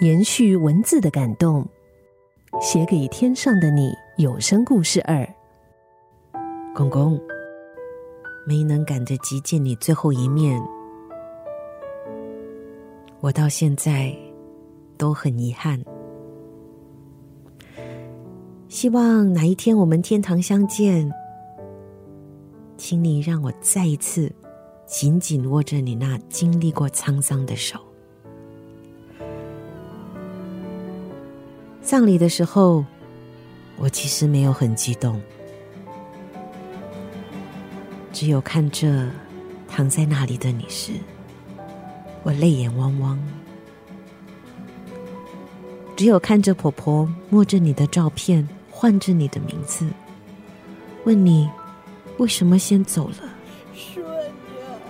延续文字的感动，写给天上的你。有声故事二，公公没能赶得及见你最后一面，我到现在都很遗憾。希望哪一天我们天堂相见，请你让我再一次紧紧握着你那经历过沧桑的手。葬礼的时候。我其实没有很激动，只有看着躺在那里的你时，我泪眼汪汪；只有看着婆婆摸着你的照片，唤着你的名字，问你为什么先走了。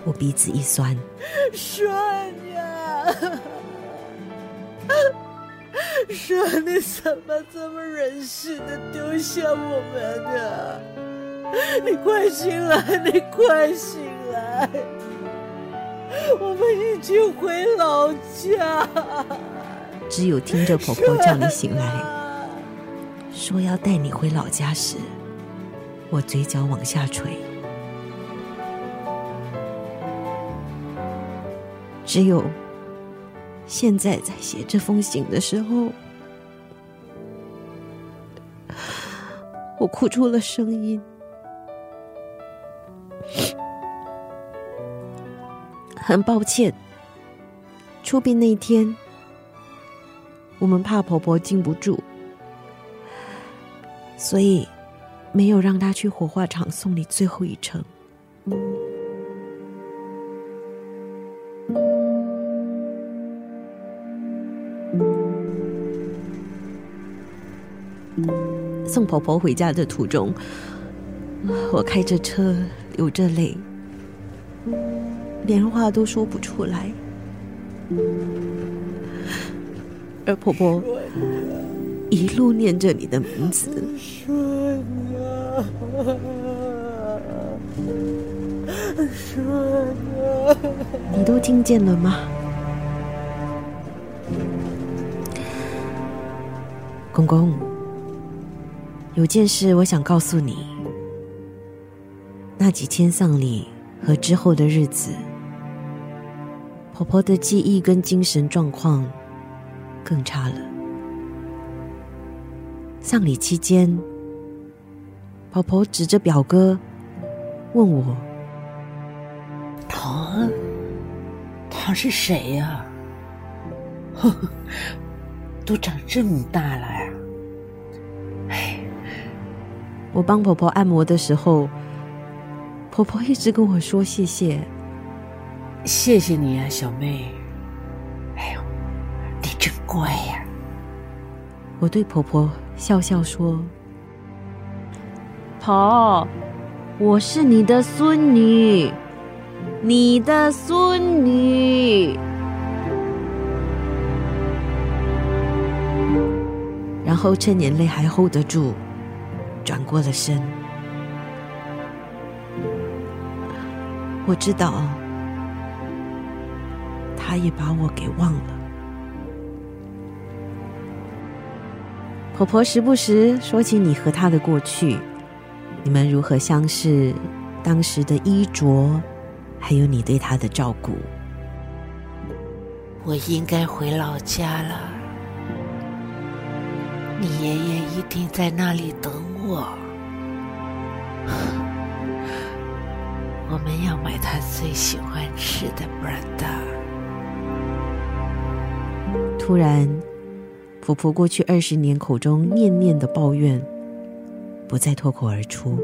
我鼻子一酸，顺呀。说你怎么这么忍心的丢下我们呢？你快醒来，你快醒来！我们已经回老家。只有听着婆婆叫你醒来，说要带你回老家时，我嘴角往下垂。只有。现在在写这封信的时候，我哭出了声音。很抱歉，出殡那天，我们怕婆婆禁不住，所以没有让她去火化场送你最后一程。送婆婆回家的途中，我开着车流着泪，连话都说不出来，而婆婆一路念着你的名字，你都听见了吗，公公？有件事我想告诉你，那几天丧礼和之后的日子，婆婆的记忆跟精神状况更差了。丧礼期间，婆婆指着表哥问我：“他，他是谁呀？呵呵，都长这么大了呀！”我帮婆婆按摩的时候，婆婆一直跟我说谢谢，谢谢你啊，小妹。哎呦，你真乖呀！我对婆婆笑笑说：“婆，我是你的孙女，你的孙女。”然后趁眼泪还 hold 得住。转过了身，我知道，他也把我给忘了。婆婆时不时说起你和他的过去，你们如何相识，当时的衣着，还有你对他的照顾。我应该回老家了，你爷爷一定在那里等我。我们要买他最喜欢吃的布拉达。突然，婆婆过去二十年口中念念的抱怨，不再脱口而出。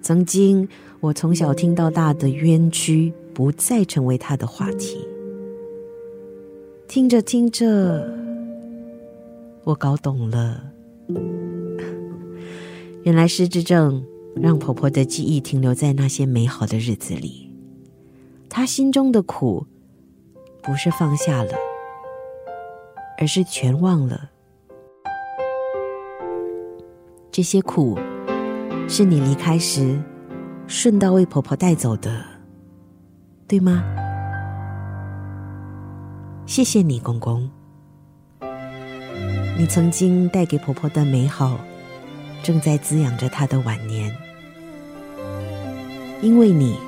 曾经我从小听到大的冤屈，不再成为她的话题。听着听着，我搞懂了，原来失智症。让婆婆的记忆停留在那些美好的日子里，她心中的苦，不是放下了，而是全忘了。这些苦，是你离开时，顺道为婆婆带走的，对吗？谢谢你，公公。你曾经带给婆婆的美好，正在滋养着他的晚年。因为你，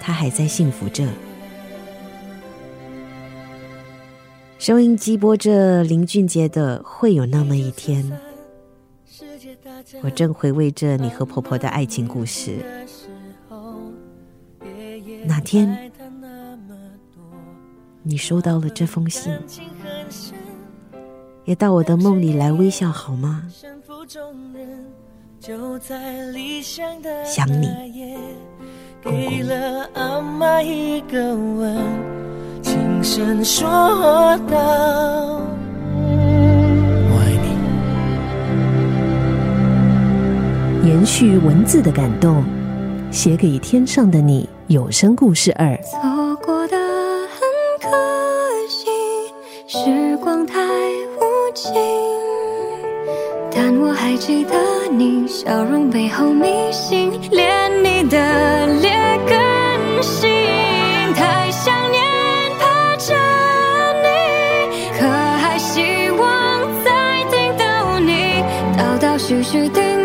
他还在幸福着。收音机播着林俊杰的《会有那么一天》，我正回味着你和婆婆的爱情故事。哪天？你收到了这封信，也到我的梦里来微笑好吗？想你，公公。延续文字的感动，写给天上的你。有声故事二。记得你笑容背后迷信，连你的劣根性。太想念怕着你，可还希望再听到你道道絮絮的。